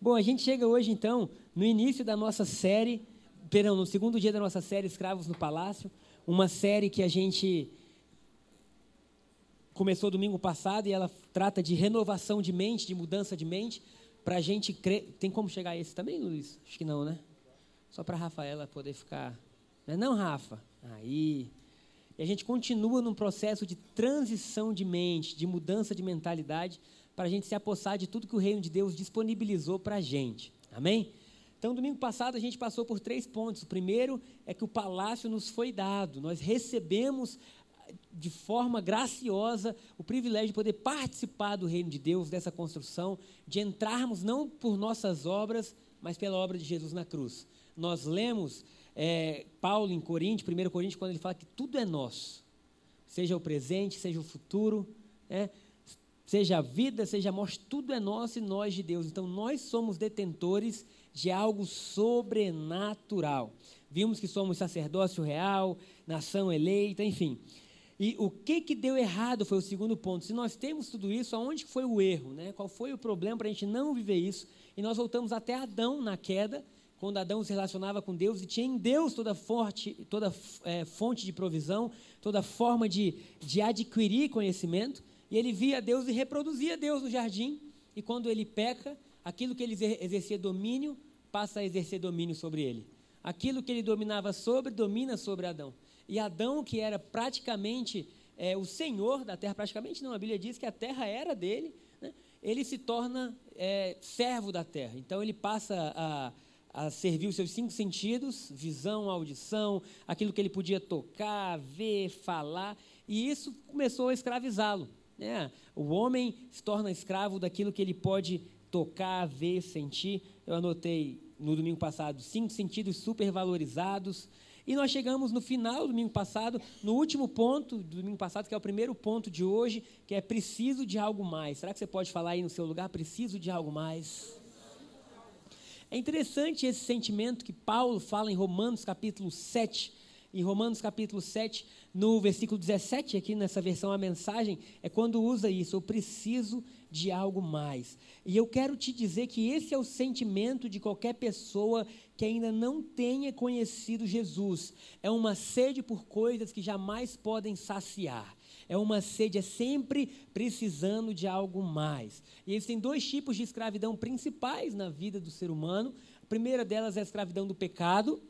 Bom, a gente chega hoje então no início da nossa série, perdão, no segundo dia da nossa série Escravos no Palácio, uma série que a gente começou domingo passado e ela trata de renovação de mente, de mudança de mente, para a gente crer. Tem como chegar a esse também, Luiz? Acho que não, né? Só para a Rafaela poder ficar. Não, é não, Rafa? Aí. E a gente continua num processo de transição de mente, de mudança de mentalidade, para a gente se apossar de tudo que o reino de Deus disponibilizou para a gente. Amém? Então, domingo passado a gente passou por três pontos. O primeiro é que o palácio nos foi dado. Nós recebemos de forma graciosa o privilégio de poder participar do reino de Deus, dessa construção, de entrarmos não por nossas obras, mas pela obra de Jesus na cruz. Nós lemos é, Paulo em Coríntios, 1 Coríntios, quando ele fala que tudo é nosso, seja o presente, seja o futuro, né? Seja vida, seja morte, tudo é nosso e nós de Deus. Então nós somos detentores de algo sobrenatural. Vimos que somos sacerdócio real, nação eleita, enfim. E o que, que deu errado foi o segundo ponto. Se nós temos tudo isso, aonde foi o erro? Né? Qual foi o problema para a gente não viver isso? E nós voltamos até Adão na queda, quando Adão se relacionava com Deus e tinha em Deus toda, forte, toda é, fonte de provisão, toda forma de, de adquirir conhecimento. E ele via Deus e reproduzia Deus no jardim. E quando ele peca, aquilo que ele exercia domínio passa a exercer domínio sobre ele. Aquilo que ele dominava sobre, domina sobre Adão. E Adão, que era praticamente é, o senhor da terra, praticamente não, a Bíblia diz que a terra era dele, né? ele se torna é, servo da terra. Então ele passa a, a servir os seus cinco sentidos: visão, audição, aquilo que ele podia tocar, ver, falar. E isso começou a escravizá-lo. Né? O homem se torna escravo daquilo que ele pode tocar, ver, sentir. Eu anotei no domingo passado cinco sentidos supervalorizados. E nós chegamos no final do domingo passado, no último ponto do domingo passado, que é o primeiro ponto de hoje, que é preciso de algo mais. Será que você pode falar aí no seu lugar? Preciso de algo mais. É interessante esse sentimento que Paulo fala em Romanos capítulo 7, em Romanos capítulo 7, no versículo 17, aqui nessa versão, a mensagem, é quando usa isso, eu preciso de algo mais. E eu quero te dizer que esse é o sentimento de qualquer pessoa que ainda não tenha conhecido Jesus. É uma sede por coisas que jamais podem saciar. É uma sede, é sempre precisando de algo mais. E existem dois tipos de escravidão principais na vida do ser humano. A primeira delas é a escravidão do pecado,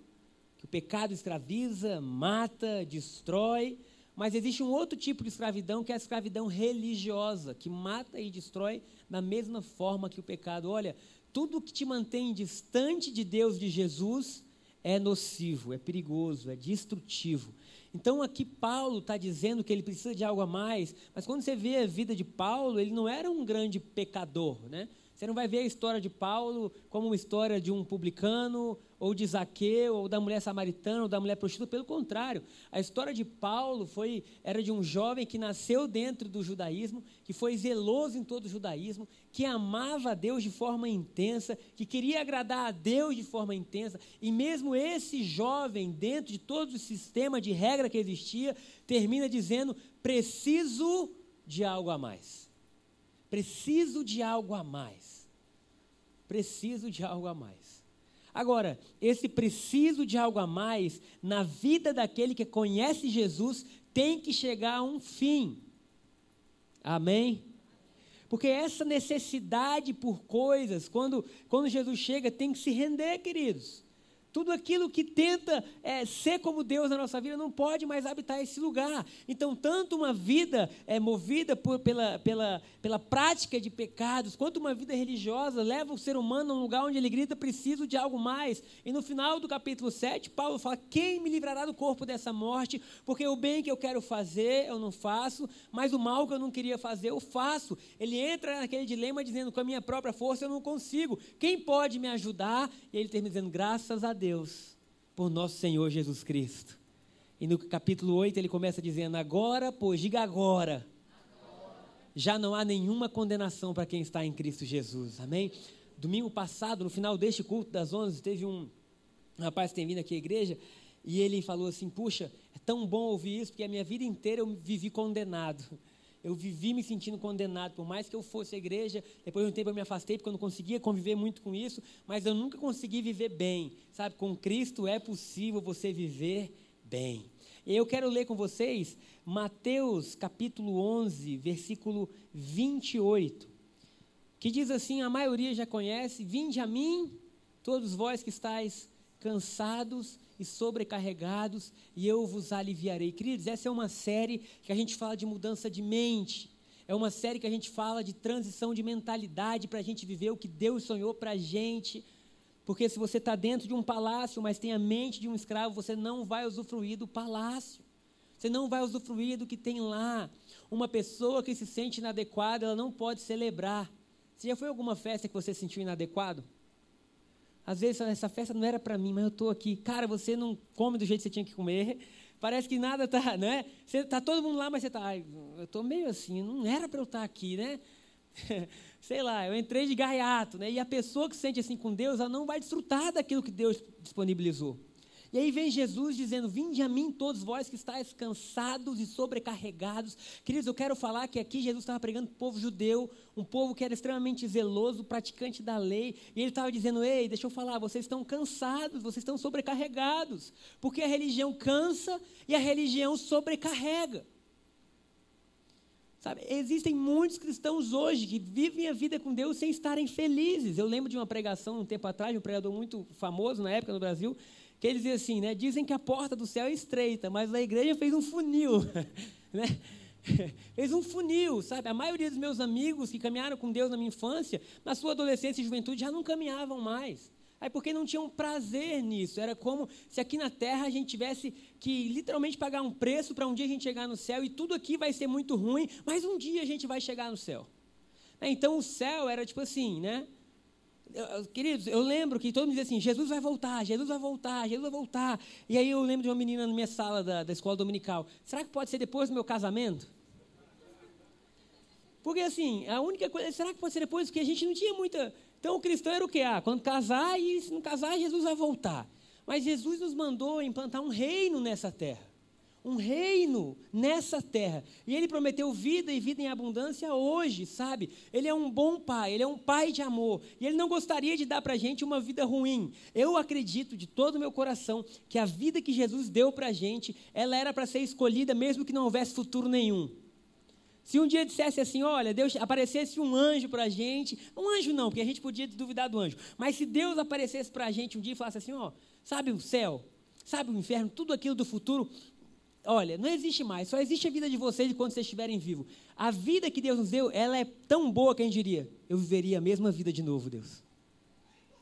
o pecado escraviza, mata, destrói. Mas existe um outro tipo de escravidão, que é a escravidão religiosa, que mata e destrói da mesma forma que o pecado. Olha, tudo que te mantém distante de Deus, de Jesus, é nocivo, é perigoso, é destrutivo. Então aqui Paulo está dizendo que ele precisa de algo a mais, mas quando você vê a vida de Paulo, ele não era um grande pecador, né? Você não vai ver a história de Paulo como uma história de um publicano, ou de Zaqueu, ou da mulher samaritana, ou da mulher prostituta. Pelo contrário, a história de Paulo foi, era de um jovem que nasceu dentro do judaísmo, que foi zeloso em todo o judaísmo, que amava a Deus de forma intensa, que queria agradar a Deus de forma intensa. E mesmo esse jovem, dentro de todo o sistema de regra que existia, termina dizendo: preciso de algo a mais. Preciso de algo a mais. Preciso de algo a mais. Agora, esse preciso de algo a mais, na vida daquele que conhece Jesus, tem que chegar a um fim. Amém? Porque essa necessidade por coisas, quando, quando Jesus chega, tem que se render, queridos. Tudo aquilo que tenta é, ser como Deus na nossa vida não pode mais habitar esse lugar. Então, tanto uma vida é, movida por, pela, pela, pela prática de pecados, quanto uma vida religiosa leva o ser humano a um lugar onde ele grita: preciso de algo mais. E no final do capítulo 7, Paulo fala: Quem me livrará do corpo dessa morte? Porque o bem que eu quero fazer, eu não faço, mas o mal que eu não queria fazer, eu faço. Ele entra naquele dilema dizendo: Com a minha própria força eu não consigo. Quem pode me ajudar? E ele termina dizendo: Graças a Deus Deus por nosso Senhor Jesus Cristo. E no capítulo 8 ele começa dizendo: Agora, pois, diga agora, já não há nenhuma condenação para quem está em Cristo Jesus. Amém? Domingo passado, no final deste culto das 11, teve um rapaz que tem vindo aqui à igreja e ele falou assim: Puxa, é tão bom ouvir isso, porque a minha vida inteira eu vivi condenado. Eu vivi me sentindo condenado, por mais que eu fosse à igreja, depois de um tempo eu me afastei porque eu não conseguia conviver muito com isso, mas eu nunca consegui viver bem, sabe? Com Cristo é possível você viver bem. Eu quero ler com vocês Mateus capítulo 11, versículo 28, que diz assim: a maioria já conhece, vinde a mim, todos vós que estáis cansados e sobrecarregados, e eu vos aliviarei. Queridos, essa é uma série que a gente fala de mudança de mente. É uma série que a gente fala de transição de mentalidade para a gente viver o que Deus sonhou para a gente. Porque se você está dentro de um palácio, mas tem a mente de um escravo, você não vai usufruir do palácio. Você não vai usufruir do que tem lá. Uma pessoa que se sente inadequada, ela não pode celebrar. Você já foi a alguma festa que você se sentiu inadequado? Às vezes essa festa não era para mim, mas eu estou aqui. Cara, você não come do jeito que você tinha que comer. Parece que nada está, né? Você tá todo mundo lá, mas você está, eu estou meio assim, não era para eu estar tá aqui, né? Sei lá, eu entrei de gaiato, né? E a pessoa que se sente assim com Deus, ela não vai desfrutar daquilo que Deus disponibilizou. E aí vem Jesus dizendo: Vinde a mim, todos vós que estáis cansados e sobrecarregados. Queridos, eu quero falar que aqui Jesus estava pregando para o povo judeu, um povo que era extremamente zeloso, praticante da lei. E ele estava dizendo: Ei, deixa eu falar, vocês estão cansados, vocês estão sobrecarregados. Porque a religião cansa e a religião sobrecarrega. Sabe, existem muitos cristãos hoje que vivem a vida com Deus sem estarem felizes. Eu lembro de uma pregação um tempo atrás, um pregador muito famoso na época no Brasil, que ele dizia assim, né? Dizem que a porta do céu é estreita, mas a igreja fez um funil, né? fez um funil, sabe? A maioria dos meus amigos que caminharam com Deus na minha infância, na sua adolescência e juventude, já não caminhavam mais. Aí porque não tinham prazer nisso. Era como se aqui na terra a gente tivesse que literalmente pagar um preço para um dia a gente chegar no céu e tudo aqui vai ser muito ruim, mas um dia a gente vai chegar no céu. Então o céu era tipo assim, né? Queridos, eu lembro que todo mundo dizia assim: Jesus vai voltar, Jesus vai voltar, Jesus vai voltar. E aí eu lembro de uma menina na minha sala da, da escola dominical: será que pode ser depois do meu casamento? Porque assim, a única coisa, será que pode ser depois? Porque a gente não tinha muita. Então o cristão era o que? Ah, quando casar, e se não casar, Jesus vai voltar. Mas Jesus nos mandou implantar um reino nessa terra um reino nessa terra. E ele prometeu vida e vida em abundância hoje, sabe? Ele é um bom pai, ele é um pai de amor. E ele não gostaria de dar para a gente uma vida ruim. Eu acredito de todo o meu coração que a vida que Jesus deu para a gente, ela era para ser escolhida mesmo que não houvesse futuro nenhum. Se um dia dissesse assim, olha, Deus aparecesse um anjo para a gente, um anjo não, porque a gente podia duvidar do anjo, mas se Deus aparecesse para a gente um dia e falasse assim, ó, sabe o céu, sabe o inferno, tudo aquilo do futuro, olha, não existe mais, só existe a vida de vocês enquanto vocês estiverem vivos. A vida que Deus nos deu, ela é tão boa que a gente diria, eu viveria a mesma vida de novo, Deus.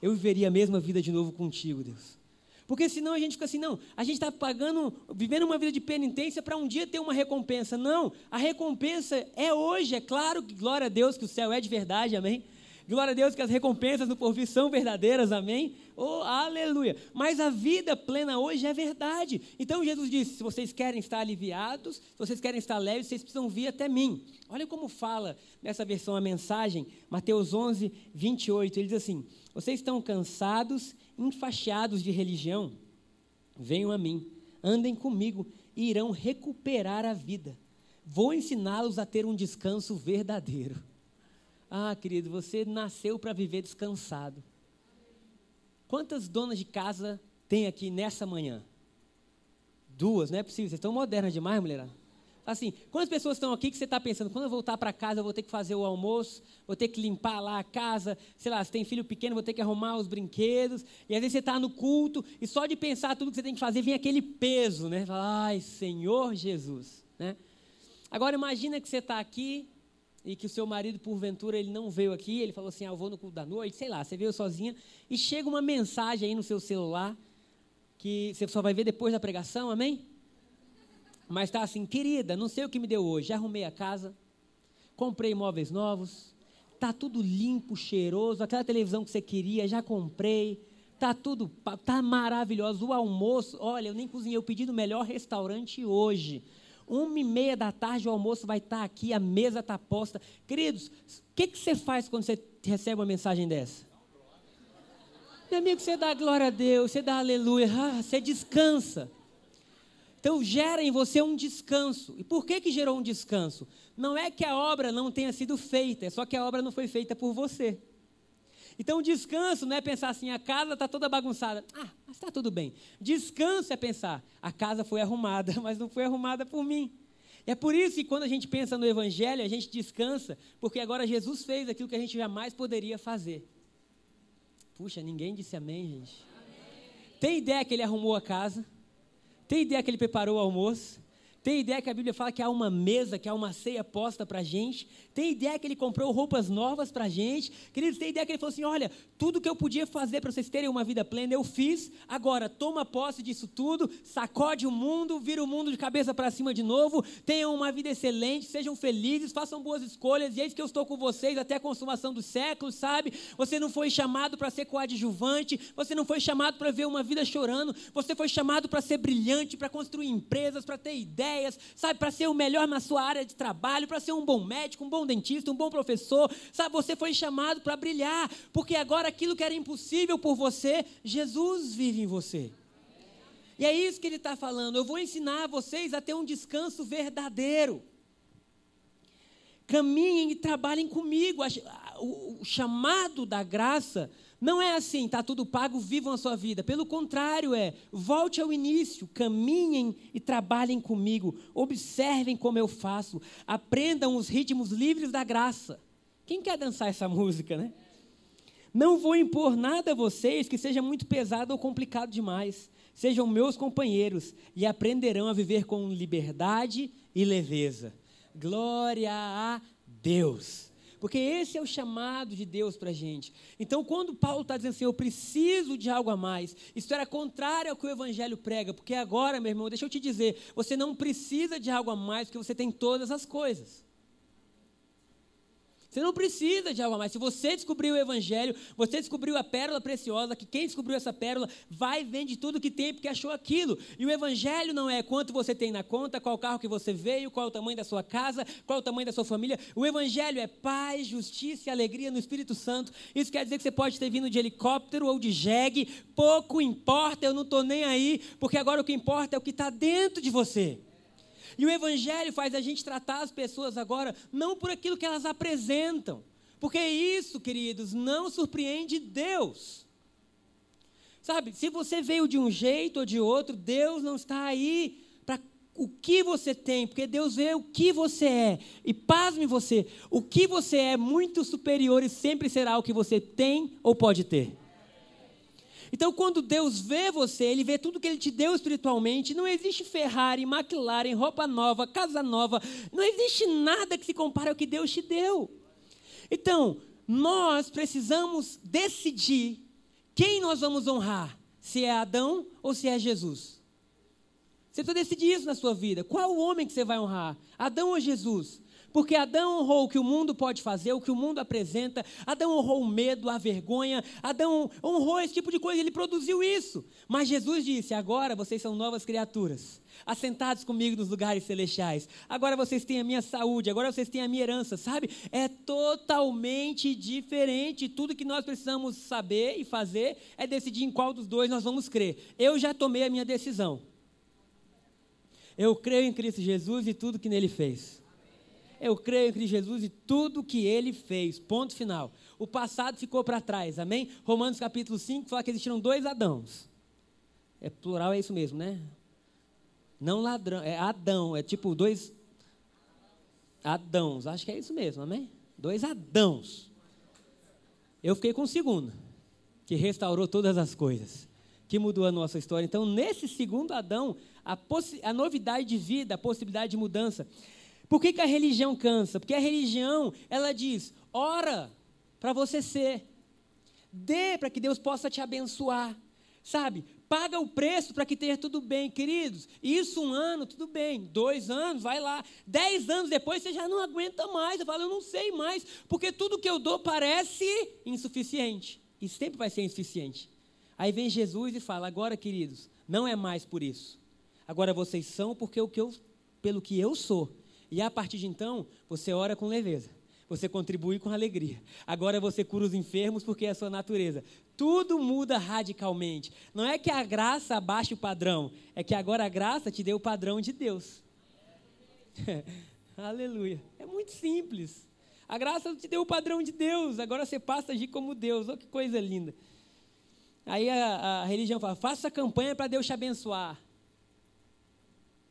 Eu viveria a mesma vida de novo contigo, Deus. Porque senão a gente fica assim, não, a gente está pagando, vivendo uma vida de penitência para um dia ter uma recompensa. Não, a recompensa é hoje, é claro que glória a Deus que o céu é de verdade, amém? Glória a Deus que as recompensas no porvir são verdadeiras, amém? Oh, aleluia. Mas a vida plena hoje é verdade. Então Jesus disse: se vocês querem estar aliviados, se vocês querem estar leves, vocês precisam vir até mim. Olha como fala nessa versão a mensagem, Mateus 11, 28. Ele diz assim: Vocês estão cansados, enfaixados de religião? Venham a mim, andem comigo e irão recuperar a vida. Vou ensiná-los a ter um descanso verdadeiro. Ah, querido, você nasceu para viver descansado. Quantas donas de casa tem aqui nessa manhã? Duas, não é possível. Vocês estão modernas demais, mulherada. Assim, quantas pessoas estão aqui que você está pensando, quando eu voltar para casa, eu vou ter que fazer o almoço, vou ter que limpar lá a casa, sei lá, se tem filho pequeno, vou ter que arrumar os brinquedos, e às vezes você está no culto, e só de pensar tudo que você tem que fazer, vem aquele peso, né? Fala, ai, Senhor Jesus, né? Agora imagina que você está aqui, e que o seu marido, porventura, ele não veio aqui, ele falou assim, ah, eu vou no culto da noite, sei lá, você veio sozinha, e chega uma mensagem aí no seu celular, que você só vai ver depois da pregação, amém? Mas está assim, querida, não sei o que me deu hoje, arrumei a casa, comprei móveis novos, está tudo limpo, cheiroso, aquela televisão que você queria, já comprei, está tudo, está maravilhoso, o almoço, olha, eu nem cozinhei, eu pedi no melhor restaurante hoje, uma e meia da tarde o almoço vai estar aqui, a mesa está posta. Queridos, o que, que você faz quando você recebe uma mensagem dessa? Meu amigo, você dá glória a Deus, você dá aleluia, ah, você descansa. Então gera em você um descanso. E por que que gerou um descanso? Não é que a obra não tenha sido feita, é só que a obra não foi feita por você. Então, descanso não é pensar assim, a casa está toda bagunçada. Ah, mas está tudo bem. Descanso é pensar, a casa foi arrumada, mas não foi arrumada por mim. É por isso que quando a gente pensa no Evangelho, a gente descansa, porque agora Jesus fez aquilo que a gente jamais poderia fazer. Puxa, ninguém disse amém, gente. Amém. Tem ideia que ele arrumou a casa? Tem ideia que ele preparou o almoço? Tem ideia que a Bíblia fala que há uma mesa, que há uma ceia posta para a gente? Tem ideia que ele comprou roupas novas para a gente? Queridos, tem ideia que ele falou assim: olha, tudo que eu podia fazer para vocês terem uma vida plena, eu fiz. Agora, toma posse disso tudo, sacode o mundo, vira o mundo de cabeça para cima de novo. Tenham uma vida excelente, sejam felizes, façam boas escolhas. E eis que eu estou com vocês até a consumação dos séculos, sabe? Você não foi chamado para ser coadjuvante, você não foi chamado para ver uma vida chorando, você foi chamado para ser brilhante, para construir empresas, para ter ideias ideias, sabe, para ser o melhor na sua área de trabalho, para ser um bom médico, um bom dentista, um bom professor, sabe, você foi chamado para brilhar, porque agora aquilo que era impossível por você, Jesus vive em você. E é isso que ele está falando. Eu vou ensinar vocês a ter um descanso verdadeiro. Caminhem e trabalhem comigo. O chamado da graça não é assim, está tudo pago, vivam a sua vida. Pelo contrário, é volte ao início, caminhem e trabalhem comigo, observem como eu faço, aprendam os ritmos livres da graça. Quem quer dançar essa música, né? Não vou impor nada a vocês que seja muito pesado ou complicado demais. Sejam meus companheiros e aprenderão a viver com liberdade e leveza. Glória a Deus. Porque esse é o chamado de Deus para a gente. Então, quando Paulo está dizendo assim, eu preciso de algo a mais, isso era contrário ao que o Evangelho prega. Porque agora, meu irmão, deixa eu te dizer, você não precisa de algo a mais, porque você tem todas as coisas. Você não precisa de algo a mais. Se você descobriu o Evangelho, você descobriu a pérola preciosa, que quem descobriu essa pérola vai vende tudo que tem porque achou aquilo. E o Evangelho não é quanto você tem na conta, qual carro que você veio, qual o tamanho da sua casa, qual o tamanho da sua família. O Evangelho é paz, justiça e alegria no Espírito Santo. Isso quer dizer que você pode ter vindo de helicóptero ou de jegue, pouco importa, eu não estou nem aí, porque agora o que importa é o que está dentro de você. E o Evangelho faz a gente tratar as pessoas agora não por aquilo que elas apresentam. Porque isso, queridos, não surpreende Deus. Sabe, se você veio de um jeito ou de outro, Deus não está aí para o que você tem, porque Deus vê o que você é. E pasme você, o que você é muito superior e sempre será o que você tem ou pode ter. Então, quando Deus vê você, Ele vê tudo que Ele te deu espiritualmente. Não existe Ferrari, McLaren, roupa nova, casa nova. Não existe nada que se compare ao que Deus te deu. Então, nós precisamos decidir quem nós vamos honrar: se é Adão ou se é Jesus. Você precisa decidir isso na sua vida. Qual o homem que você vai honrar? Adão ou Jesus? Porque Adão honrou o que o mundo pode fazer, o que o mundo apresenta. Adão honrou o medo, a vergonha. Adão honrou esse tipo de coisa, ele produziu isso. Mas Jesus disse: agora vocês são novas criaturas, assentados comigo nos lugares celestiais. Agora vocês têm a minha saúde, agora vocês têm a minha herança, sabe? É totalmente diferente. Tudo que nós precisamos saber e fazer é decidir em qual dos dois nós vamos crer. Eu já tomei a minha decisão. Eu creio em Cristo Jesus e tudo que nele fez. Eu creio em Cristo Jesus e tudo que ele fez. Ponto final. O passado ficou para trás, amém? Romanos capítulo 5 fala que existiram dois Adãos. É plural, é isso mesmo, né? Não ladrão, é Adão, é tipo dois Adãos, acho que é isso mesmo, amém? Dois Adãos. Eu fiquei com o segundo, que restaurou todas as coisas, que mudou a nossa história. Então, nesse segundo Adão, a, a novidade de vida, a possibilidade de mudança. Por que, que a religião cansa? Porque a religião, ela diz: ora para você ser, dê para que Deus possa te abençoar, sabe? Paga o preço para que esteja tudo bem, queridos. Isso um ano, tudo bem. Dois anos, vai lá. Dez anos depois, você já não aguenta mais. Eu falo, eu não sei mais, porque tudo que eu dou parece insuficiente. E sempre vai ser insuficiente. Aí vem Jesus e fala: agora, queridos, não é mais por isso. Agora vocês são porque o que eu, pelo que eu sou. E a partir de então, você ora com leveza. Você contribui com alegria. Agora você cura os enfermos porque é a sua natureza. Tudo muda radicalmente. Não é que a graça abaixe o padrão, é que agora a graça te deu o padrão de Deus. Aleluia. É muito simples. A graça te deu o padrão de Deus, agora você passa a agir como Deus. Olha que coisa linda. Aí a, a religião fala: faça campanha para Deus te abençoar.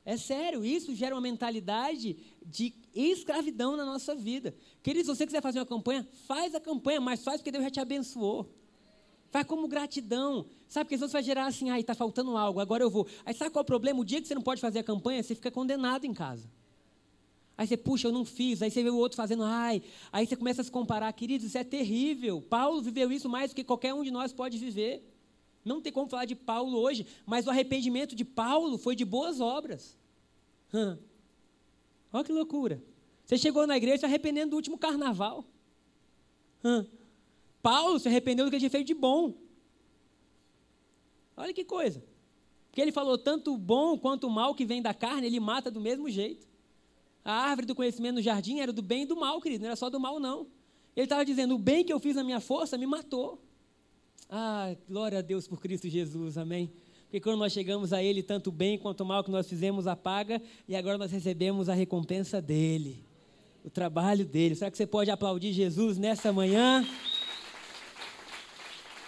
É sério, isso gera uma mentalidade de escravidão na nossa vida. Querido, se você quiser fazer uma campanha, faz a campanha, mas faz porque Deus já te abençoou. Faz como gratidão. Sabe, porque senão você vai gerar assim, ai, está faltando algo, agora eu vou. Aí sabe qual é o problema? O dia que você não pode fazer a campanha, você fica condenado em casa. Aí você, puxa, eu não fiz. Aí você vê o outro fazendo, ai. Aí você começa a se comparar. Queridos, isso é terrível. Paulo viveu isso mais do que qualquer um de nós pode viver. Não tem como falar de Paulo hoje, mas o arrependimento de Paulo foi de boas obras. Hum. Olha que loucura. Você chegou na igreja se arrependendo do último carnaval. Hum. Paulo se arrependeu do que ele tinha feito de bom. Olha que coisa. Porque ele falou tanto o bom quanto o mal que vem da carne, ele mata do mesmo jeito. A árvore do conhecimento no jardim era do bem e do mal, querido, não era só do mal, não. Ele estava dizendo: o bem que eu fiz na minha força me matou. Ah, glória a Deus por Cristo Jesus, amém. Porque quando nós chegamos a Ele, tanto bem quanto mal que nós fizemos apaga, e agora nós recebemos a recompensa dEle, o trabalho dEle. Será que você pode aplaudir Jesus nessa manhã?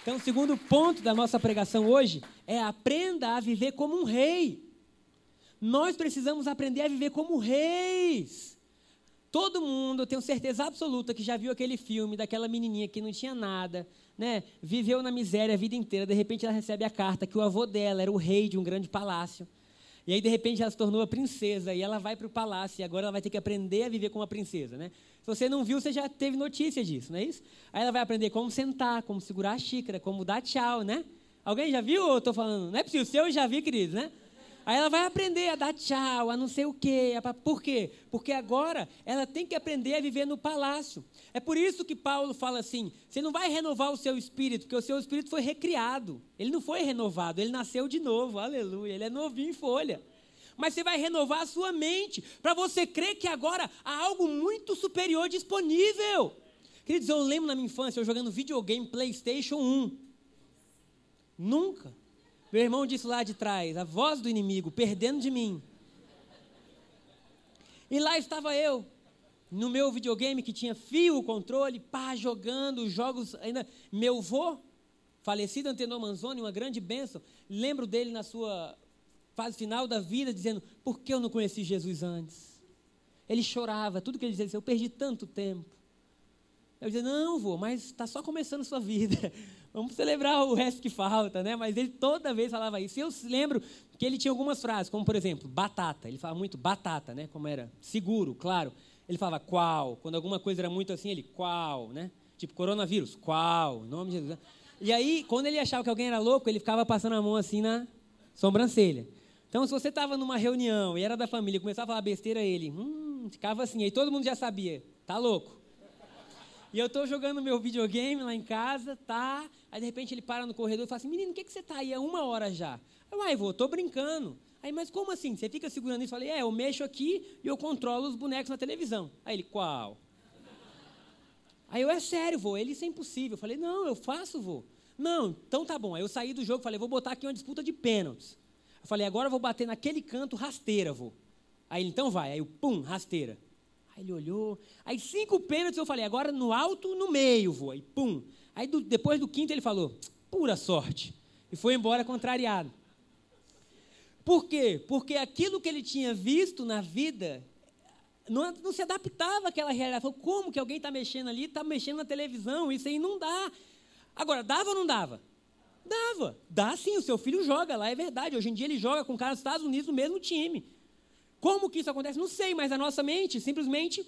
Então, o segundo ponto da nossa pregação hoje é aprenda a viver como um rei. Nós precisamos aprender a viver como reis. Todo mundo, eu tenho certeza absoluta que já viu aquele filme daquela menininha que não tinha nada, né? Viveu na miséria a vida inteira, de repente ela recebe a carta que o avô dela era o rei de um grande palácio. E aí, de repente, ela se tornou a princesa e ela vai para o palácio e agora ela vai ter que aprender a viver como uma princesa, né? Se você não viu, você já teve notícia disso, não é isso? Aí ela vai aprender como sentar, como segurar a xícara, como dar tchau, né? Alguém já viu ou eu estou falando? Não é possível, o seu eu já vi, queridos, né? Aí ela vai aprender a dar tchau, a não sei o quê. Por quê? Porque agora ela tem que aprender a viver no palácio. É por isso que Paulo fala assim: você não vai renovar o seu espírito, porque o seu espírito foi recriado. Ele não foi renovado, ele nasceu de novo, aleluia. Ele é novinho em folha. Mas você vai renovar a sua mente, para você crer que agora há algo muito superior disponível. Queridos, eu lembro na minha infância eu jogando videogame PlayStation 1. Nunca meu irmão disse lá de trás, a voz do inimigo, perdendo de mim. E lá estava eu, no meu videogame que tinha fio, controle, pá, jogando jogos ainda. Meu vô, falecido Antenor Manzoni, uma grande bênção, lembro dele na sua fase final da vida, dizendo: Por que eu não conheci Jesus antes? Ele chorava, tudo que ele dizia, eu perdi tanto tempo. Eu dizia: Não, vô, mas está só começando a sua vida. Vamos celebrar o resto que falta, né? Mas ele toda vez falava isso. E eu lembro que ele tinha algumas frases, como por exemplo, batata. Ele falava muito batata, né? Como era seguro, claro. Ele falava qual. Quando alguma coisa era muito assim, ele qual, né? Tipo coronavírus, qual, nome de Jesus. E aí, quando ele achava que alguém era louco, ele ficava passando a mão assim na sobrancelha. Então, se você estava numa reunião e era da família, começava a falar besteira, ele hum, ficava assim. Aí todo mundo já sabia, tá louco. E eu estou jogando meu videogame lá em casa, tá? Aí de repente ele para no corredor e fala assim: Menino, o que, que você está aí? É uma hora já. Eu, ai, vou, estou brincando. Aí, mas como assim? Você fica segurando isso? Eu falei: É, eu mexo aqui e eu controlo os bonecos na televisão. Aí ele: Qual? Aí eu: É sério, vô, ele isso é impossível. Eu falei: Não, eu faço, vô. Não, então tá bom. Aí eu saí do jogo falei: Vou botar aqui uma disputa de pênaltis. Eu falei: Agora eu vou bater naquele canto rasteira, vô. Aí ele: Então vai. Aí eu: Pum, rasteira. Aí ele olhou. Aí cinco pênaltis eu falei, agora no alto, no meio, vou. Aí pum. Aí do, depois do quinto ele falou, pura sorte. E foi embora contrariado. Por quê? Porque aquilo que ele tinha visto na vida não, não se adaptava àquela realidade. Falou, como que alguém está mexendo ali, está mexendo na televisão? Isso aí não dá. Agora, dava ou não dava? Dava. Dá sim, o seu filho joga lá, é verdade. Hoje em dia ele joga com o cara dos Estados Unidos no mesmo time. Como que isso acontece? Não sei, mas a nossa mente simplesmente.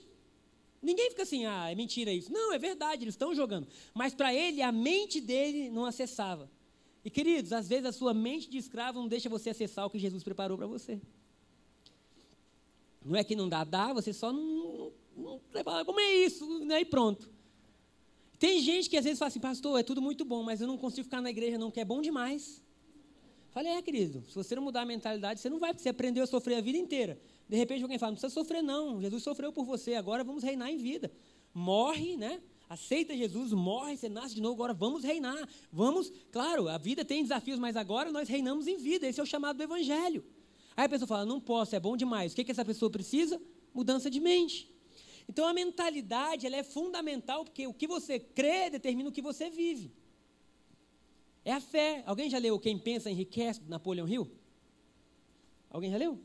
Ninguém fica assim, ah, é mentira isso. Não, é verdade, eles estão jogando. Mas para ele, a mente dele não acessava. E queridos, às vezes a sua mente de escravo não deixa você acessar o que Jesus preparou para você. Não é que não dá, dá, você só não, não, não como é isso, né? e pronto. Tem gente que às vezes fala assim, pastor, é tudo muito bom, mas eu não consigo ficar na igreja não, que é bom demais. Falei, é, querido, se você não mudar a mentalidade, você não vai, você aprendeu a sofrer a vida inteira. De repente alguém fala, não precisa sofrer não, Jesus sofreu por você, agora vamos reinar em vida. morre, né? Aceita Jesus, morre, você nasce de novo, agora vamos reinar. Vamos, claro, a vida tem desafios, mas agora nós reinamos em vida. Esse é o chamado do Evangelho. Aí a pessoa fala: não posso, é bom demais. O que, que essa pessoa precisa? Mudança de mente. Então a mentalidade ela é fundamental, porque o que você crê determina o que você vive. É a fé. Alguém já leu Quem Pensa Enriquece, Napoleão Hill? Alguém já leu?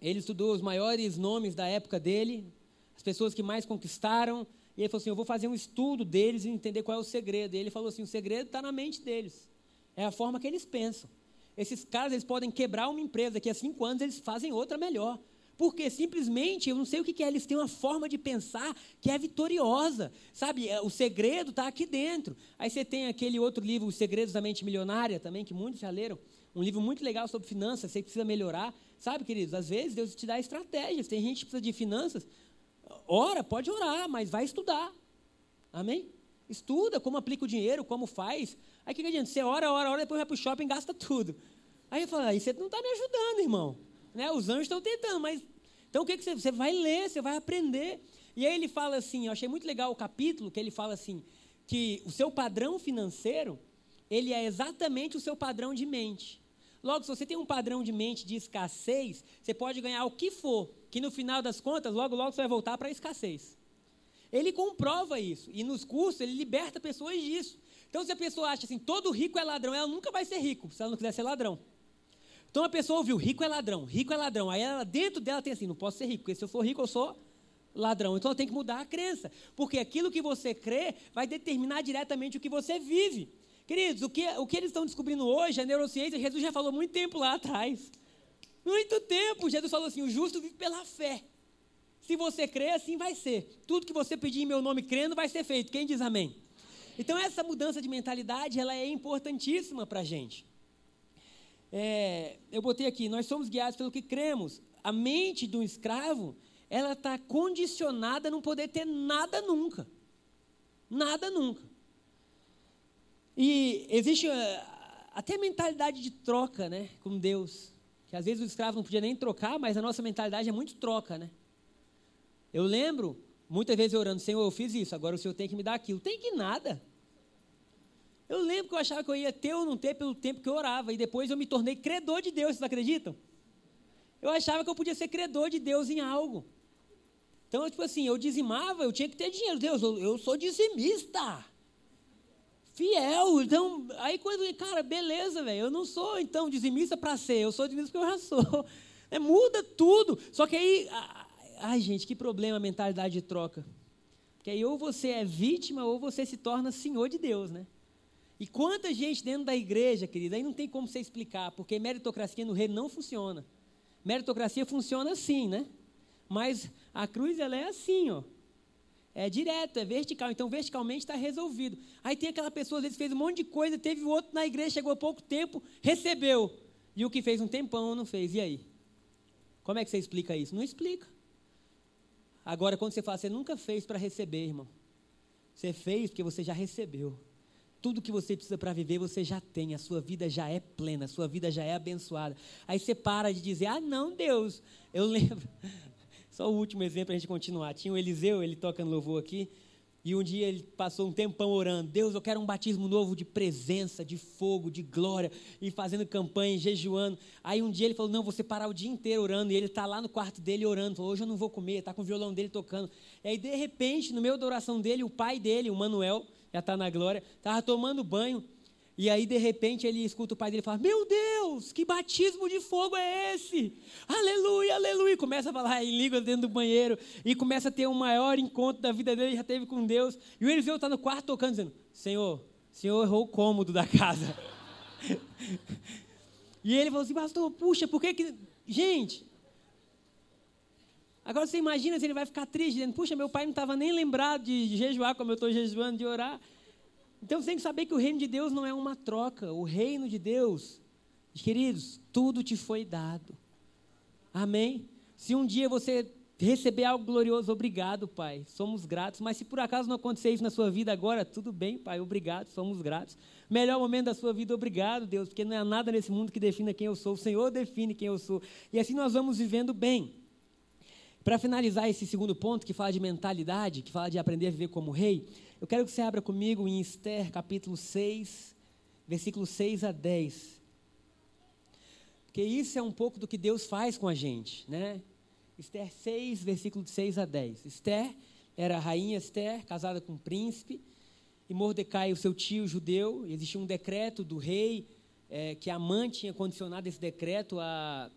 Ele estudou os maiores nomes da época dele, as pessoas que mais conquistaram, e ele falou assim: Eu vou fazer um estudo deles e entender qual é o segredo. E ele falou assim: O segredo está na mente deles, é a forma que eles pensam. Esses caras eles podem quebrar uma empresa, que há cinco anos eles fazem outra melhor. Porque simplesmente, eu não sei o que é, eles têm uma forma de pensar que é vitoriosa. Sabe, é, o segredo está aqui dentro. Aí você tem aquele outro livro, Os Segredos da Mente Milionária, também, que muitos já leram. Um livro muito legal sobre finanças, você precisa melhorar. Sabe, queridos, às vezes Deus te dá estratégias. Tem gente que precisa de finanças. Ora, pode orar, mas vai estudar. Amém? Estuda como aplica o dinheiro, como faz. Aí o que, que adianta? Você ora, ora, ora, depois vai para o shopping e gasta tudo. Aí eu falo, aí você não está me ajudando, irmão. Né? Os anjos estão tentando, mas. Então o que, que você, você vai ler, você vai aprender. E aí ele fala assim, eu achei muito legal o capítulo, que ele fala assim, que o seu padrão financeiro, ele é exatamente o seu padrão de mente. Logo, se você tem um padrão de mente de escassez, você pode ganhar o que for, que no final das contas, logo, logo você vai voltar para a escassez. Ele comprova isso. E nos cursos, ele liberta pessoas disso. Então, se a pessoa acha assim, todo rico é ladrão, ela nunca vai ser rico, se ela não quiser ser ladrão. Então, a pessoa ouviu, rico é ladrão, rico é ladrão. Aí, ela, dentro dela tem assim, não posso ser rico, porque se eu for rico, eu sou ladrão. Então, ela tem que mudar a crença. Porque aquilo que você crê vai determinar diretamente o que você vive. Queridos, o que, o que eles estão descobrindo hoje, a neurociência, Jesus já falou muito tempo lá atrás. Muito tempo. Jesus falou assim: o justo vive pela fé. Se você crê, assim vai ser. Tudo que você pedir em meu nome crendo vai ser feito. Quem diz amém? Então, essa mudança de mentalidade ela é importantíssima para a gente. É, eu botei aqui: nós somos guiados pelo que cremos. A mente de um escravo, ela está condicionada a não poder ter nada nunca. Nada nunca. E existe uh, até mentalidade de troca, né, com Deus. Que às vezes o escravo não podia nem trocar, mas a nossa mentalidade é muito troca, né? Eu lembro, muitas vezes orando, Senhor, eu fiz isso, agora o Senhor tem que me dar aquilo. Tem que nada. Eu lembro que eu achava que eu ia ter ou não ter pelo tempo que eu orava, e depois eu me tornei credor de Deus, vocês acreditam? Eu achava que eu podia ser credor de Deus em algo. Então, tipo assim, eu dizimava, eu tinha que ter dinheiro. Deus, eu, eu sou dizimista fiel. Então, aí quando, cara, beleza, velho, eu não sou então dizimista para ser, eu sou dizimista porque eu já sou. É, muda tudo. Só que aí, ai gente, que problema a mentalidade de troca. Porque aí ou você é vítima ou você se torna senhor de Deus, né? E quanta gente dentro da igreja, querida, aí não tem como você explicar, porque meritocracia no reino não funciona. Meritocracia funciona assim, né? Mas a cruz, ela é assim, ó. É direto, é vertical. Então, verticalmente está resolvido. Aí tem aquela pessoa, às vezes, fez um monte de coisa, teve outro na igreja, chegou há pouco tempo, recebeu. E o que fez um tempão não fez. E aí? Como é que você explica isso? Não explica. Agora, quando você fala, você nunca fez para receber, irmão. Você fez porque você já recebeu. Tudo que você precisa para viver, você já tem. A sua vida já é plena, a sua vida já é abençoada. Aí você para de dizer, ah, não, Deus. Eu lembro, só o último exemplo para a gente continuar. Tinha o Eliseu, ele toca no louvor aqui. E um dia ele passou um tempão orando: Deus, eu quero um batismo novo de presença, de fogo, de glória, e fazendo campanha, jejuando. Aí um dia ele falou: Não, você parar o dia inteiro orando. E ele está lá no quarto dele orando. Falou: Hoje eu não vou comer. Está com o violão dele tocando. E aí, de repente, no meio da oração dele, o pai dele, o Manuel, já está na glória, estava tomando banho. E aí, de repente, ele escuta o pai dele falar: Meu Deus, que batismo de fogo é esse? Aleluia, aleluia. Começa a falar em língua dentro do banheiro. E começa a ter o um maior encontro da vida dele, já teve com Deus. E o Eliseu está no quarto tocando, dizendo: Senhor, Senhor errou o cômodo da casa. e ele falou assim: Pastor, puxa, por que que. Gente. Agora você imagina se ele vai ficar triste, dizendo: Puxa, meu pai não estava nem lembrado de jejuar como eu estou jejuando, de orar. Então você tem que saber que o reino de Deus não é uma troca. O reino de Deus, queridos, tudo te foi dado. Amém? Se um dia você receber algo glorioso, obrigado, Pai. Somos gratos. Mas se por acaso não acontecer isso na sua vida agora, tudo bem, Pai. Obrigado, somos gratos. Melhor momento da sua vida, obrigado, Deus, porque não há nada nesse mundo que defina quem eu sou. O Senhor define quem eu sou. E assim nós vamos vivendo bem. Para finalizar esse segundo ponto, que fala de mentalidade, que fala de aprender a viver como rei, eu quero que você abra comigo em Esther, capítulo 6, versículos 6 a 10. Porque isso é um pouco do que Deus faz com a gente, né? Esther 6, versículo 6 a 10. Esther era a rainha Esther, casada com um príncipe, e Mordecai, o seu tio judeu, existia um decreto do rei, é, que Amã tinha condicionado esse decreto a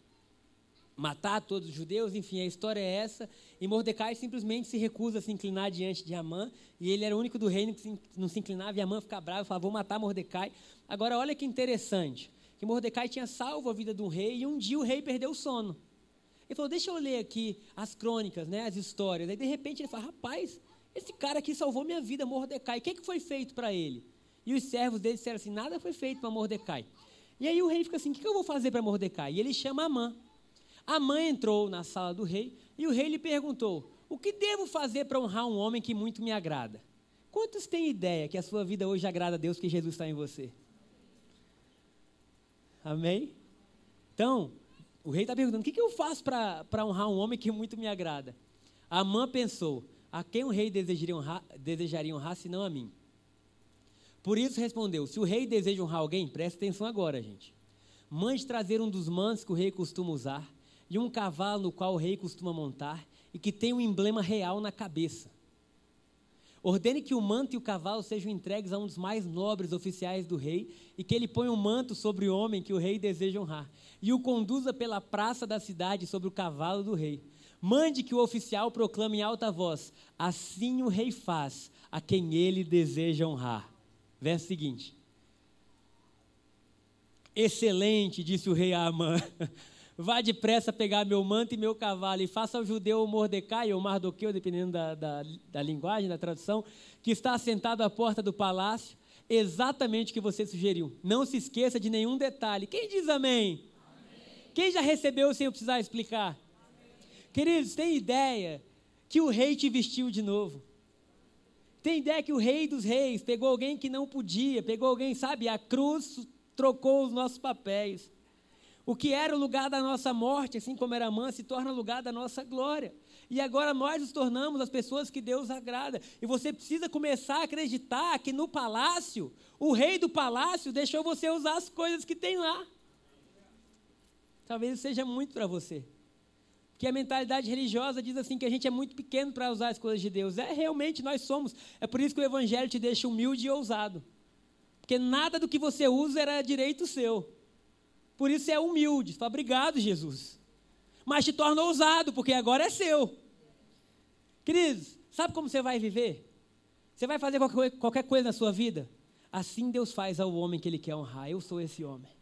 matar todos os judeus, enfim, a história é essa. E Mordecai simplesmente se recusa a se inclinar diante de Amã, e ele era o único do reino que não se inclinava, e Amã fica bravo e fala: Vou matar Mordecai. Agora, olha que interessante: que Mordecai tinha salvo a vida um rei, e um dia o rei perdeu o sono. Ele falou: Deixa eu ler aqui as crônicas, né, as histórias. Aí, de repente, ele fala: Rapaz, esse cara aqui salvou minha vida, Mordecai. O que, é que foi feito para ele? E os servos dele disseram assim: Nada foi feito para Mordecai. E aí o rei fica assim: O que eu vou fazer para Mordecai? E ele chama Amã. A mãe entrou na sala do rei e o rei lhe perguntou: O que devo fazer para honrar um homem que muito me agrada? Quantos têm ideia que a sua vida hoje agrada a Deus que Jesus está em você? Amém? Então, o rei está perguntando: O que, que eu faço para honrar um homem que muito me agrada? A mãe pensou: A quem o rei desejaria honrar, desejaria honrar senão a mim? Por isso respondeu: Se o rei deseja honrar alguém, preste atenção agora, gente. Mande trazer um dos mantos que o rei costuma usar e um cavalo no qual o rei costuma montar e que tem um emblema real na cabeça. Ordene que o manto e o cavalo sejam entregues a um dos mais nobres oficiais do rei e que ele ponha o um manto sobre o homem que o rei deseja honrar e o conduza pela praça da cidade sobre o cavalo do rei. Mande que o oficial proclame em alta voz: Assim o rei faz a quem ele deseja honrar. Verso seguinte. Excelente, disse o rei a Amã. Vá depressa pegar meu manto e meu cavalo e faça ao judeu Mordecai ou Mardoqueu, dependendo da, da, da linguagem, da tradução, que está sentado à porta do palácio, exatamente o que você sugeriu. Não se esqueça de nenhum detalhe. Quem diz amém? amém. Quem já recebeu sem eu precisar explicar? Amém. Queridos, tem ideia que o rei te vestiu de novo? Tem ideia que o rei dos reis pegou alguém que não podia, pegou alguém, sabe, a cruz trocou os nossos papéis. O que era o lugar da nossa morte, assim como era mãe, se torna lugar da nossa glória. E agora nós nos tornamos as pessoas que Deus agrada. E você precisa começar a acreditar que no palácio, o rei do palácio deixou você usar as coisas que tem lá. Talvez seja muito para você. Porque a mentalidade religiosa diz assim que a gente é muito pequeno para usar as coisas de Deus. É, realmente nós somos. É por isso que o evangelho te deixa humilde e ousado. Porque nada do que você usa era direito seu. Por isso é humilde. Fala, obrigado, Jesus. Mas te torna ousado, porque agora é seu. Queridos, sabe como você vai viver? Você vai fazer qualquer, coisa na sua vida? Assim Deus faz ao homem que Ele quer honrar. Eu sou esse homem.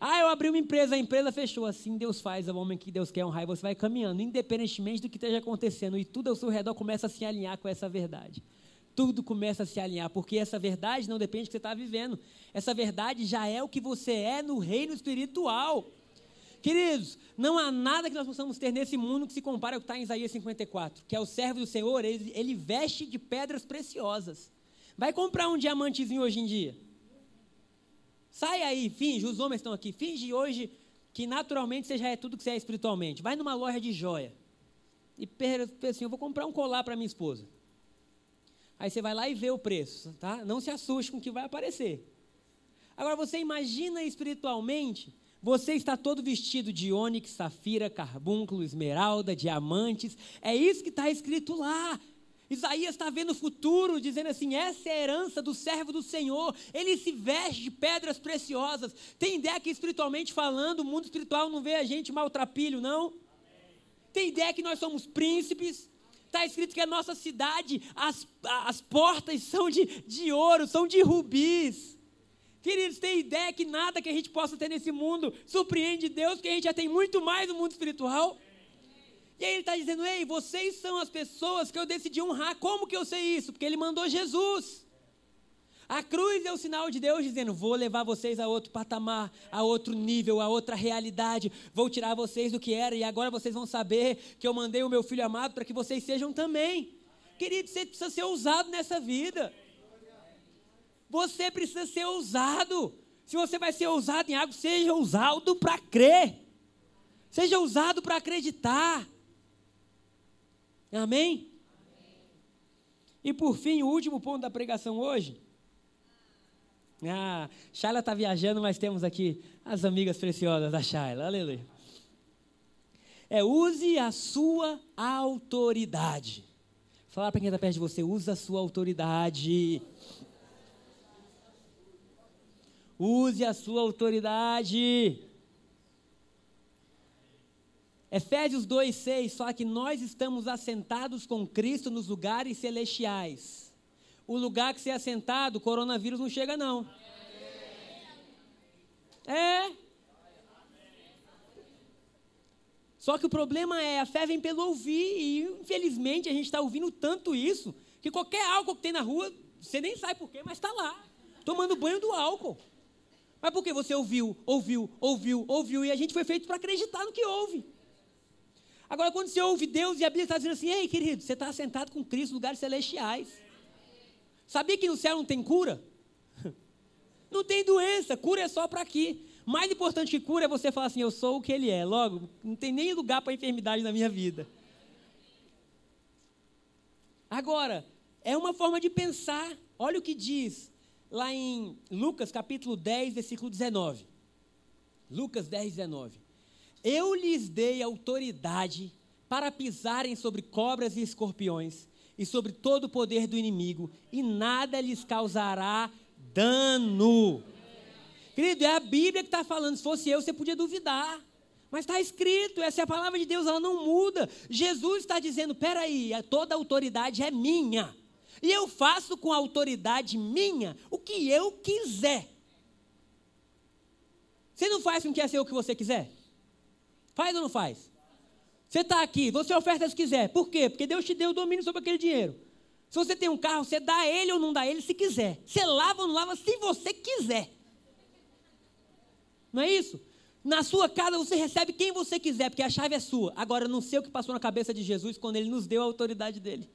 Ah, eu abri uma empresa, a empresa fechou. Assim Deus faz ao homem que Deus quer honrar. E você vai caminhando, independentemente do que esteja acontecendo. E tudo ao seu redor começa a se alinhar com essa verdade tudo começa a se alinhar, porque essa verdade não depende do que você está vivendo. Essa verdade já é o que você é no reino espiritual. Queridos, não há nada que nós possamos ter nesse mundo que se compare ao que está em Isaías 54, que é o servo do Senhor, ele, ele veste de pedras preciosas. Vai comprar um diamantezinho hoje em dia. Sai aí, finge, os homens estão aqui, finge hoje que naturalmente você já é tudo que você é espiritualmente. Vai numa loja de joia e pensa assim, eu vou comprar um colar para minha esposa. Aí você vai lá e vê o preço, tá? Não se assuste com o que vai aparecer. Agora você imagina espiritualmente, você está todo vestido de ônix, safira, carbúnculo, esmeralda, diamantes. É isso que está escrito lá. Isaías está vendo o futuro, dizendo assim: essa é a herança do servo do Senhor. Ele se veste de pedras preciosas. Tem ideia que, espiritualmente falando, o mundo espiritual não vê a gente maltrapilho, não? Tem ideia que nós somos príncipes, Está escrito que a nossa cidade, as, as portas são de, de ouro, são de rubis. Queridos, tem ideia que nada que a gente possa ter nesse mundo surpreende Deus, que a gente já tem muito mais no mundo espiritual? E aí ele está dizendo: Ei, vocês são as pessoas que eu decidi honrar. Como que eu sei isso? Porque ele mandou Jesus. A cruz é o sinal de Deus dizendo: vou levar vocês a outro patamar, a outro nível, a outra realidade. Vou tirar vocês do que era e agora vocês vão saber que eu mandei o meu filho amado para que vocês sejam também. Querido, você precisa ser ousado nessa vida. Você precisa ser ousado. Se você vai ser ousado em algo, seja ousado para crer. Seja ousado para acreditar. Amém? E por fim, o último ponto da pregação hoje. Ah, Shaila está viajando, mas temos aqui as amigas preciosas da Shaila. Aleluia. É use a sua autoridade. Falar para quem está perto de você, use a sua autoridade. Use a sua autoridade. Efésios 2,6 fala que nós estamos assentados com Cristo nos lugares celestiais. O lugar que você é assentado, o coronavírus não chega, não. É. Só que o problema é, a fé vem pelo ouvir, e infelizmente a gente está ouvindo tanto isso, que qualquer álcool que tem na rua, você nem sabe por quê, mas está lá, tomando banho do álcool. Mas porque você ouviu, ouviu, ouviu, ouviu, e a gente foi feito para acreditar no que ouve. Agora, quando você ouve Deus e a Bíblia está dizendo assim, ei querido, você está sentado com Cristo em lugares celestiais. Sabia que no céu não tem cura? Não tem doença, cura é só para aqui. Mais importante que cura é você falar assim, eu sou o que ele é. Logo, não tem nem lugar para enfermidade na minha vida. Agora, é uma forma de pensar. Olha o que diz lá em Lucas capítulo 10, versículo 19. Lucas 10, 19. Eu lhes dei autoridade para pisarem sobre cobras e escorpiões e sobre todo o poder do inimigo, e nada lhes causará dano. Querido, é a Bíblia que está falando. Se fosse eu, você podia duvidar. Mas está escrito, essa é a palavra de Deus, ela não muda. Jesus está dizendo: peraí, toda autoridade é minha. E eu faço com a autoridade minha o que eu quiser. Você não faz com que é ser o que você quiser? Faz ou não faz? Você está aqui, você oferta se quiser. Por quê? Porque Deus te deu o domínio sobre aquele dinheiro. Se você tem um carro, você dá ele ou não dá ele se quiser. Você lava ou não lava se você quiser. Não é isso? Na sua casa você recebe quem você quiser, porque a chave é sua. Agora, não sei o que passou na cabeça de Jesus quando ele nos deu a autoridade dele.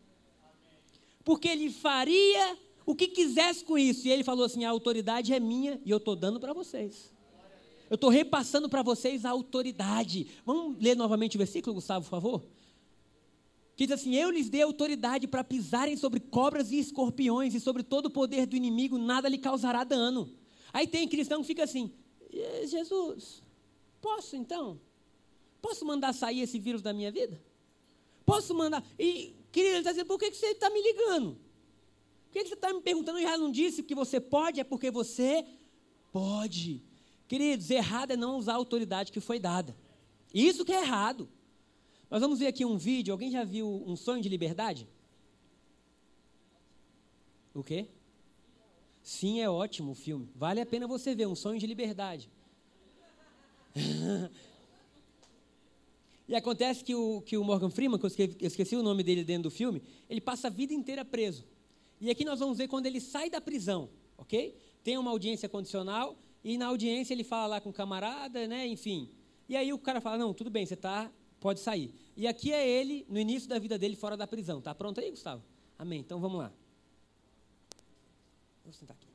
Porque ele faria o que quisesse com isso. E ele falou assim: a autoridade é minha e eu estou dando para vocês. Eu estou repassando para vocês a autoridade. Vamos ler novamente o versículo, Gustavo, por favor? Que diz assim: Eu lhes dei autoridade para pisarem sobre cobras e escorpiões, e sobre todo o poder do inimigo, nada lhe causará dano. Aí tem cristão que fica assim: Jesus, posso então? Posso mandar sair esse vírus da minha vida? Posso mandar. E, querido, ele está dizendo: por que, você está me ligando? Por que, que você está me perguntando? Eu já não disse que você pode, é porque você pode. Queridos, errado é não usar a autoridade que foi dada. Isso que é errado. Nós vamos ver aqui um vídeo. Alguém já viu Um Sonho de Liberdade? O quê? Sim, é ótimo o filme. Vale a pena você ver Um Sonho de Liberdade. e acontece que o, que o Morgan Freeman, que eu esqueci, eu esqueci o nome dele dentro do filme, ele passa a vida inteira preso. E aqui nós vamos ver quando ele sai da prisão, ok? Tem uma audiência condicional e na audiência ele fala lá com o camarada, né? Enfim. E aí o cara fala: Não, tudo bem, você tá, pode sair. E aqui é ele, no início da vida dele, fora da prisão. Tá pronto aí, Gustavo? Amém. Então vamos lá. Vou sentar aqui.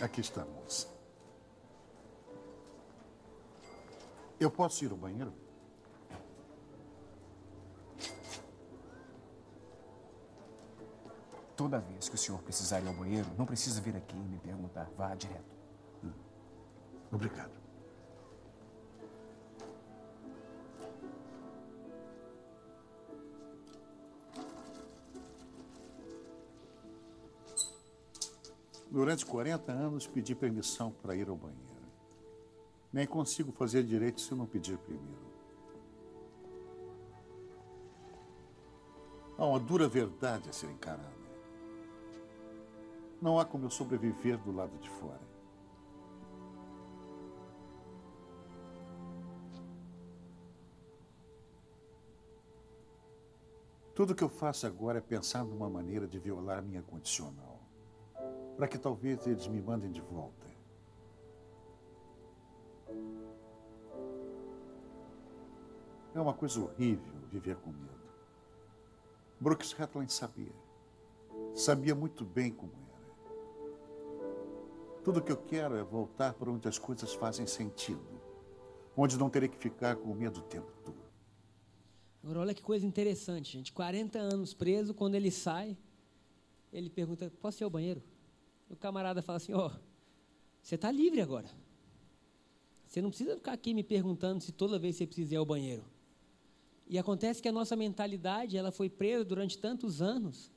Aqui estamos. Eu posso ir ao banheiro? Toda vez que o senhor precisar ir ao banheiro, não precisa vir aqui e me perguntar. Vá direto. Hum. Obrigado. Durante 40 anos pedi permissão para ir ao banheiro. Nem consigo fazer direito se não pedir primeiro. Há uma dura verdade a ser encarada. Não há como eu sobreviver do lado de fora. Tudo que eu faço agora é pensar numa maneira de violar minha condicional, para que talvez eles me mandem de volta. É uma coisa horrível viver com medo. Brooks Hetland sabia. Sabia muito bem como era. Tudo que eu quero é voltar para onde as coisas fazem sentido. Onde não terei que ficar com medo o tempo todo. Agora, olha que coisa interessante, gente. 40 anos preso, quando ele sai, ele pergunta: Posso ir ao banheiro? O camarada fala assim: Ó, oh, você está livre agora. Você não precisa ficar aqui me perguntando se toda vez você precisa ir ao banheiro. E acontece que a nossa mentalidade, ela foi presa durante tantos anos,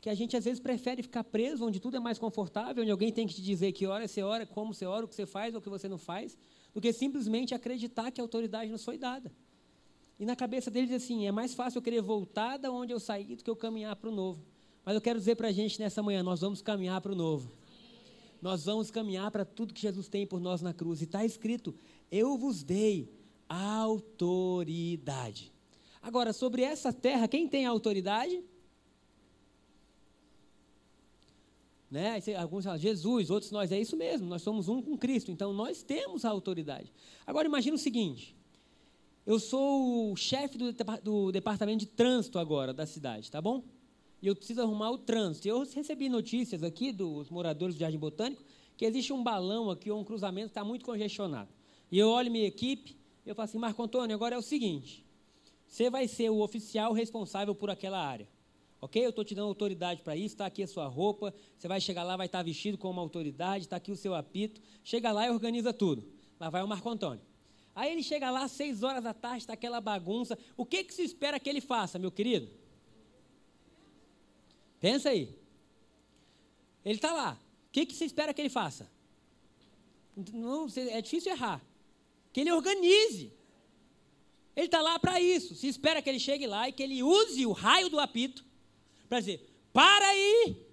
que a gente às vezes prefere ficar preso onde tudo é mais confortável, onde alguém tem que te dizer que hora você ora, como você ora, o que você faz ou o que você não faz, do que simplesmente acreditar que a autoridade nos foi dada. E na cabeça deles assim, é mais fácil eu querer voltar da onde eu saí do que eu caminhar para o novo. Mas eu quero dizer para a gente nessa manhã, nós vamos caminhar para o novo. Nós vamos caminhar para tudo que Jesus tem por nós na cruz. E está escrito: Eu vos dei autoridade. Agora, sobre essa terra, quem tem autoridade? Né? Alguns falam, Jesus, outros nós, é isso mesmo, nós somos um com Cristo, então nós temos a autoridade. Agora imagine o seguinte: eu sou o chefe do, do departamento de trânsito agora da cidade, tá bom? e eu preciso arrumar o trânsito. Eu recebi notícias aqui dos moradores do Jardim Botânico que existe um balão aqui ou um cruzamento que está muito congestionado. E eu olho minha equipe, eu falo assim, Marco Antônio, agora é o seguinte, você vai ser o oficial responsável por aquela área. Ok? Eu estou te dando autoridade para isso, está aqui a sua roupa, você vai chegar lá, vai estar tá vestido como uma autoridade, está aqui o seu apito. Chega lá e organiza tudo. Lá vai o Marco Antônio. Aí ele chega lá, seis horas da tarde, está aquela bagunça. O que, que se espera que ele faça, meu querido? Pensa aí. Ele está lá. O que, que você espera que ele faça? Não, é difícil errar. Que ele organize. Ele está lá para isso. Se espera que ele chegue lá e que ele use o raio do apito para dizer: para aí,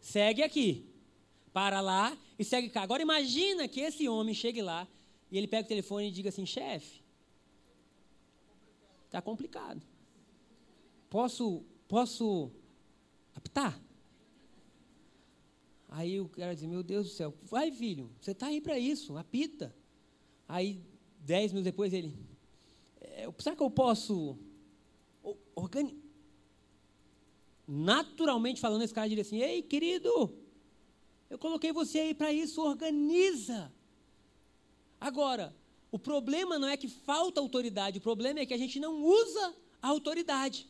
segue aqui. Para lá e segue cá. Agora imagina que esse homem chegue lá e ele pega o telefone e diga assim: chefe, está complicado. Posso, posso apitar. Aí o cara diz, meu Deus do céu, vai filho, você está aí para isso, apita. Aí, dez minutos depois, ele, é, será que eu posso organizar? Naturalmente falando, esse cara diria assim, ei querido, eu coloquei você aí para isso, organiza. Agora, o problema não é que falta autoridade, o problema é que a gente não usa a autoridade.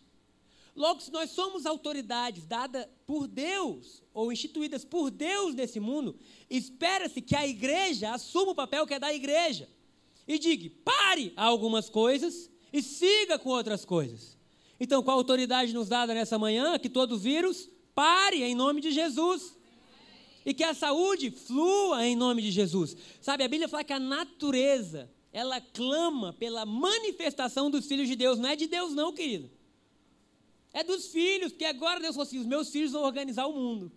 Logo, se nós somos autoridades dadas por Deus, ou instituídas por Deus nesse mundo, espera-se que a igreja assuma o papel que é da igreja. E diga, pare algumas coisas e siga com outras coisas. Então, qual a autoridade nos dada nessa manhã? Que todo vírus pare em nome de Jesus. E que a saúde flua em nome de Jesus. Sabe, a Bíblia fala que a natureza, ela clama pela manifestação dos filhos de Deus. Não é de Deus, não, querido. É dos filhos, porque agora Deus falou assim: os meus filhos vão organizar o mundo.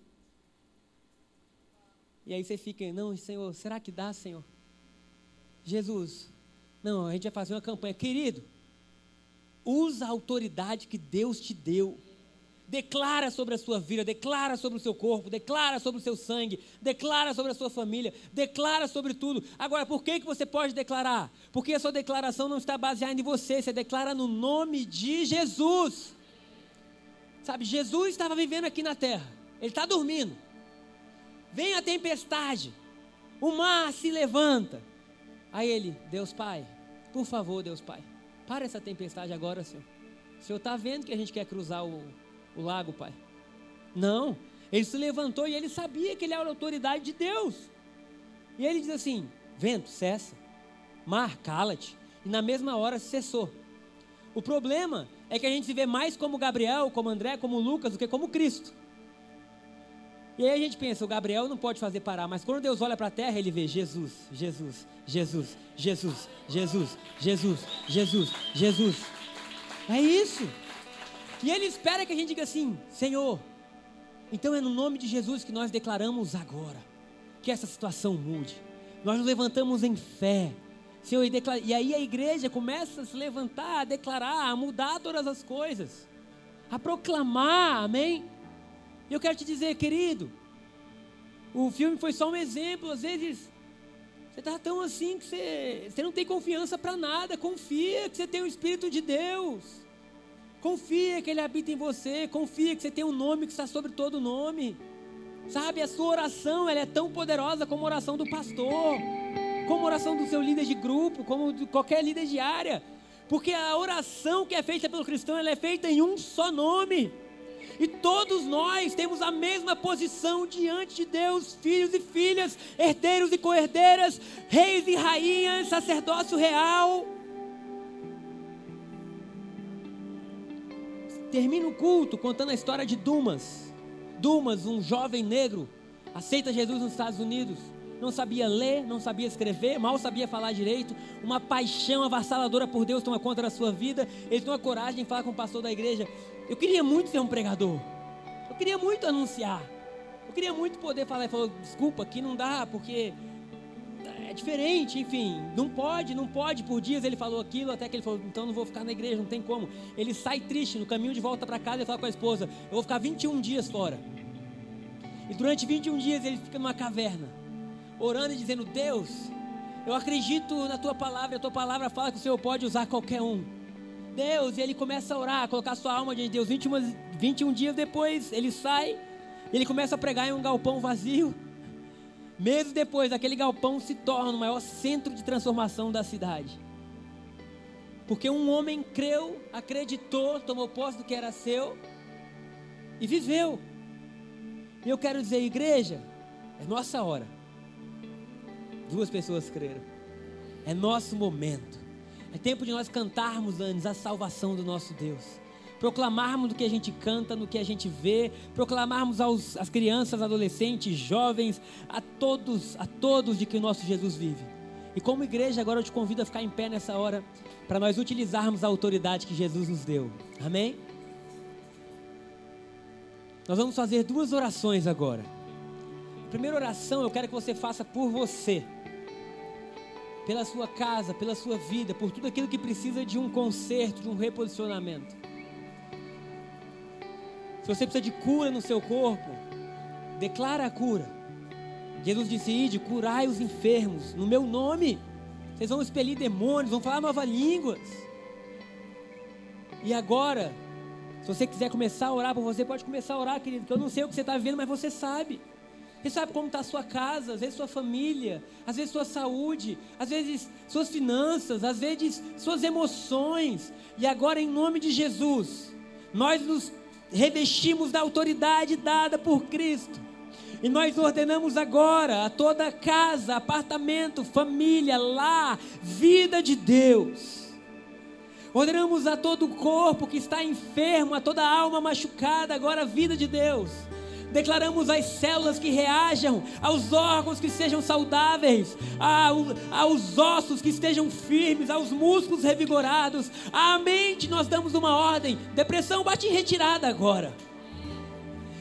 E aí você fica, não, Senhor, será que dá, Senhor? Jesus, não, a gente vai fazer uma campanha. Querido, usa a autoridade que Deus te deu. Declara sobre a sua vida, declara sobre o seu corpo, declara sobre o seu sangue, declara sobre a sua família, declara sobre tudo. Agora, por que, que você pode declarar? Porque a sua declaração não está baseada em você, você declara no nome de Jesus. Sabe, Jesus estava vivendo aqui na terra. Ele está dormindo. Vem a tempestade. O mar se levanta. Aí ele, Deus Pai, por favor, Deus Pai, para essa tempestade agora, Senhor. O Senhor está vendo que a gente quer cruzar o, o lago, Pai? Não. Ele se levantou e ele sabia que ele era a autoridade de Deus. E ele diz assim: Vento, cessa. Mar, cala-te. E na mesma hora cessou. O problema é que a gente se vê mais como Gabriel, como André, como Lucas, do que como Cristo. E aí a gente pensa, o Gabriel não pode fazer parar, mas quando Deus olha para a terra, ele vê Jesus, Jesus, Jesus, Jesus, Jesus, Jesus, Jesus, Jesus. É isso. E ele espera que a gente diga assim: Senhor, então é no nome de Jesus que nós declaramos agora que essa situação mude. Nós nos levantamos em fé Senhor, e, e aí a igreja começa a se levantar, a declarar, a mudar todas as coisas, a proclamar, amém? E eu quero te dizer, querido, o filme foi só um exemplo, às vezes você está tão assim que você, você não tem confiança para nada, confia que você tem o Espírito de Deus. Confia que Ele habita em você. Confia que você tem um nome que está sobre todo nome. Sabe, a sua oração ela é tão poderosa como a oração do pastor, como a oração do seu líder de grupo, como de qualquer líder de área. Porque a oração que é feita pelo cristão, ela é feita em um só nome. E todos nós temos a mesma posição diante de Deus, filhos e filhas, herdeiros e co-herdeiras, reis e rainhas, sacerdócio real. Termina o culto contando a história de Dumas. Dumas, um jovem negro, aceita Jesus nos Estados Unidos. Não sabia ler, não sabia escrever, mal sabia falar direito. Uma paixão avassaladora por Deus toma conta da sua vida. Ele tem uma coragem de falar com o pastor da igreja. Eu queria muito ser um pregador. Eu queria muito anunciar. Eu queria muito poder falar. Ele falou: desculpa, aqui não dá, porque é diferente, enfim, não pode, não pode. Por dias ele falou aquilo, até que ele falou: então não vou ficar na igreja, não tem como. Ele sai triste no caminho de volta para casa e fala com a esposa: eu vou ficar 21 dias fora. E durante 21 dias ele fica numa caverna, orando e dizendo: Deus, eu acredito na tua palavra, a tua palavra fala que o Senhor pode usar qualquer um. Deus, e ele começa a orar, a colocar sua alma diante de Deus. 21, 21 dias depois, ele sai, ele começa a pregar em um galpão vazio. Meses depois, aquele galpão se torna o maior centro de transformação da cidade. Porque um homem creu, acreditou, tomou posse do que era seu e viveu. E eu quero dizer, igreja, é nossa hora. Duas pessoas creram. É nosso momento. É tempo de nós cantarmos antes a salvação do nosso Deus proclamarmos do que a gente canta, no que a gente vê, proclamarmos aos, às crianças, adolescentes, jovens, a todos, a todos de que o nosso Jesus vive. E como igreja, agora eu te convido a ficar em pé nessa hora, para nós utilizarmos a autoridade que Jesus nos deu. Amém? Nós vamos fazer duas orações agora. A primeira oração eu quero que você faça por você, pela sua casa, pela sua vida, por tudo aquilo que precisa de um conserto, de um reposicionamento. Se você precisa de cura no seu corpo, declara a cura. Jesus disse: Ide, curai os enfermos, no meu nome. Vocês vão expelir demônios, vão falar novas línguas. E agora, se você quiser começar a orar por você, pode começar a orar, querido, que eu não sei o que você está vivendo, mas você sabe. Você sabe como está a sua casa, às vezes sua família, às vezes sua saúde, às vezes suas finanças, às vezes suas emoções. E agora, em nome de Jesus, nós nos revestimos da autoridade dada por Cristo. E nós ordenamos agora a toda casa, apartamento, família, lar, vida de Deus. Ordenamos a todo corpo que está enfermo, a toda alma machucada, agora a vida de Deus declaramos as células que reajam, aos órgãos que sejam saudáveis, aos ossos que estejam firmes, aos músculos revigorados, à mente nós damos uma ordem. Depressão bate em retirada agora.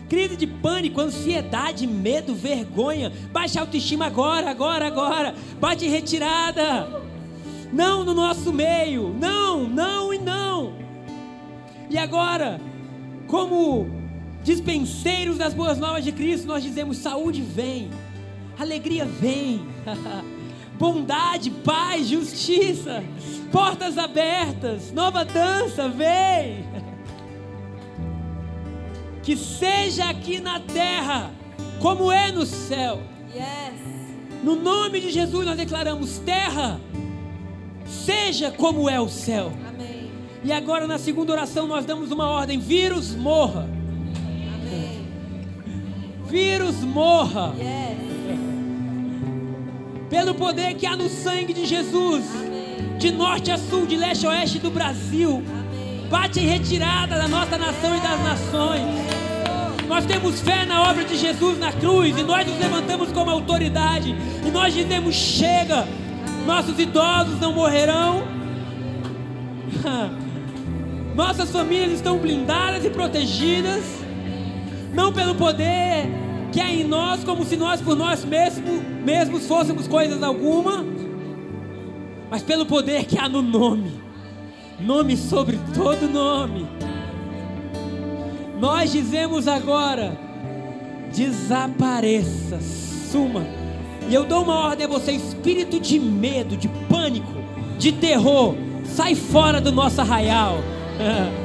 Crise de pânico, ansiedade, medo, vergonha, baixa autoestima agora, agora, agora, bate em retirada. Não no nosso meio, não, não e não. E agora, como dispenseiros das boas novas de Cristo, nós dizemos: saúde vem, alegria vem, bondade, paz, justiça, portas abertas, nova dança vem. Que seja aqui na terra como é no céu. Yes. No nome de Jesus nós declaramos: terra, seja como é o céu. Amém. E agora na segunda oração nós damos uma ordem: vírus morra vírus morra. Pelo poder que há no sangue de Jesus, de norte a sul, de leste a oeste do Brasil, bate em retirada da nossa nação e das nações. Nós temos fé na obra de Jesus na cruz e nós nos levantamos como autoridade e nós dizemos: chega, nossos idosos não morrerão, nossas famílias estão blindadas e protegidas não pelo poder que há em nós, como se nós por nós mesmos, mesmos fôssemos coisas alguma, mas pelo poder que há no nome, nome sobre todo nome. Nós dizemos agora: desapareça, suma. E eu dou uma ordem a você: espírito de medo, de pânico, de terror, sai fora do nosso arraial.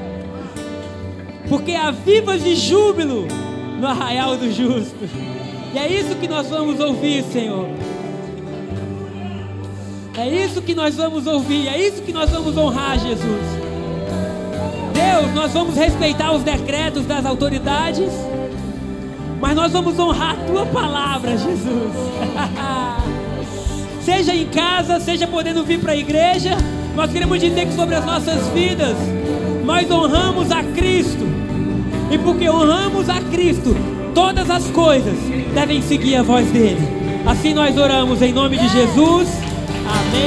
porque há vivas de júbilo no arraial do justo. E é isso que nós vamos ouvir, Senhor. É isso que nós vamos ouvir, é isso que nós vamos honrar, Jesus. Deus, nós vamos respeitar os decretos das autoridades, mas nós vamos honrar a tua palavra, Jesus. seja em casa, seja podendo vir para a igreja, nós queremos dizer que sobre as nossas vidas, nós honramos a Cristo. E porque honramos a Cristo, todas as coisas devem seguir a voz dele. Assim nós oramos em nome de Jesus. Amém.